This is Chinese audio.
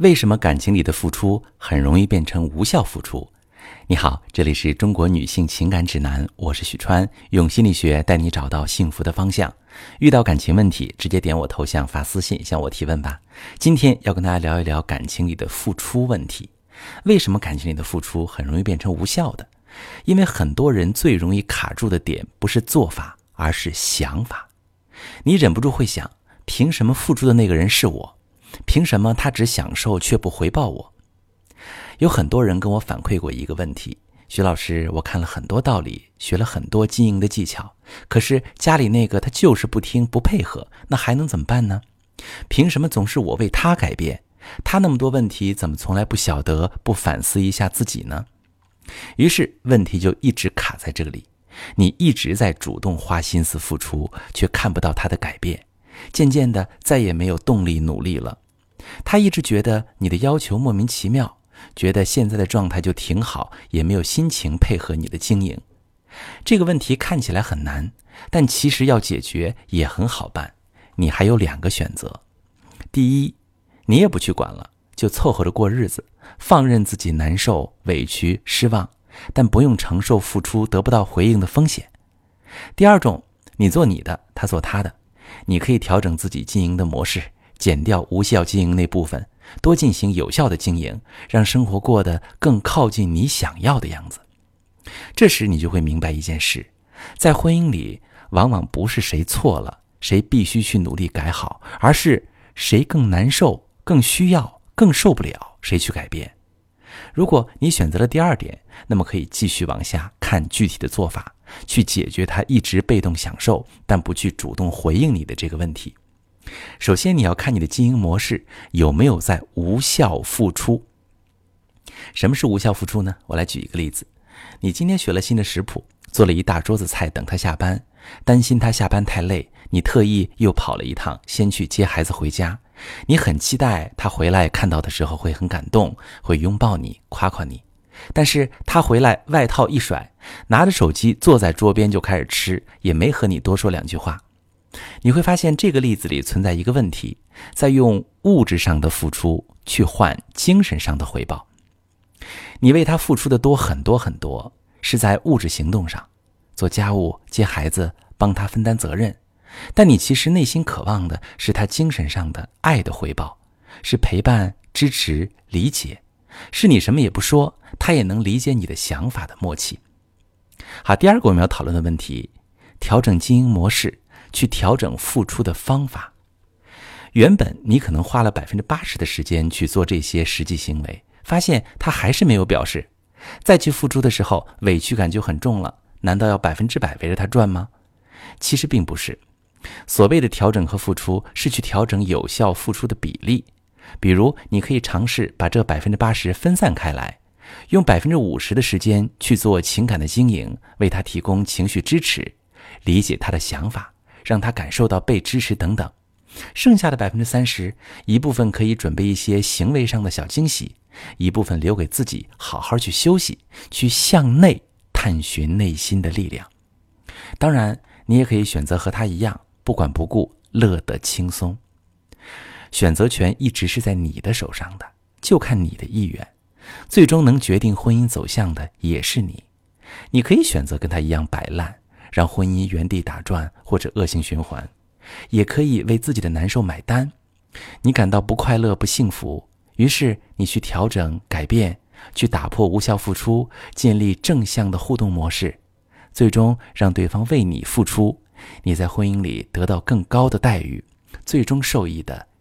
为什么感情里的付出很容易变成无效付出？你好，这里是中国女性情感指南，我是许川，用心理学带你找到幸福的方向。遇到感情问题，直接点我头像发私信向我提问吧。今天要跟大家聊一聊感情里的付出问题。为什么感情里的付出很容易变成无效的？因为很多人最容易卡住的点不是做法，而是想法。你忍不住会想：凭什么付出的那个人是我？凭什么他只享受却不回报我？有很多人跟我反馈过一个问题：徐老师，我看了很多道理，学了很多经营的技巧，可是家里那个他就是不听不配合，那还能怎么办呢？凭什么总是我为他改变？他那么多问题，怎么从来不晓得不反思一下自己呢？于是问题就一直卡在这里，你一直在主动花心思付出，却看不到他的改变。渐渐的，再也没有动力努力了。他一直觉得你的要求莫名其妙，觉得现在的状态就挺好，也没有心情配合你的经营。这个问题看起来很难，但其实要解决也很好办。你还有两个选择：第一，你也不去管了，就凑合着过日子，放任自己难受、委屈、失望，但不用承受付出得不到回应的风险；第二种，你做你的，他做他的。你可以调整自己经营的模式，减掉无效经营那部分，多进行有效的经营，让生活过得更靠近你想要的样子。这时你就会明白一件事：在婚姻里，往往不是谁错了，谁必须去努力改好，而是谁更难受、更需要、更受不了，谁去改变。如果你选择了第二点，那么可以继续往下看具体的做法。去解决他一直被动享受但不去主动回应你的这个问题。首先，你要看你的经营模式有没有在无效付出。什么是无效付出呢？我来举一个例子：你今天学了新的食谱，做了一大桌子菜等他下班，担心他下班太累，你特意又跑了一趟，先去接孩子回家。你很期待他回来看到的时候会很感动，会拥抱你，夸夸你。但是他回来，外套一甩，拿着手机坐在桌边就开始吃，也没和你多说两句话。你会发现这个例子里存在一个问题，在用物质上的付出去换精神上的回报。你为他付出的多很多很多，是在物质行动上，做家务、接孩子、帮他分担责任，但你其实内心渴望的是他精神上的爱的回报，是陪伴、支持、理解。是你什么也不说，他也能理解你的想法的默契。好，第二个我们要讨论的问题，调整经营模式，去调整付出的方法。原本你可能花了百分之八十的时间去做这些实际行为，发现他还是没有表示，再去付出的时候，委屈感就很重了。难道要百分之百围着他转吗？其实并不是。所谓的调整和付出，是去调整有效付出的比例。比如，你可以尝试把这百分之八十分散开来，用百分之五十的时间去做情感的经营，为他提供情绪支持，理解他的想法，让他感受到被支持等等。剩下的百分之三十，一部分可以准备一些行为上的小惊喜，一部分留给自己，好好去休息，去向内探寻内心的力量。当然，你也可以选择和他一样，不管不顾，乐得轻松。选择权一直是在你的手上的，就看你的意愿。最终能决定婚姻走向的也是你。你可以选择跟他一样摆烂，让婚姻原地打转或者恶性循环；也可以为自己的难受买单。你感到不快乐、不幸福，于是你去调整、改变，去打破无效付出，建立正向的互动模式，最终让对方为你付出。你在婚姻里得到更高的待遇，最终受益的。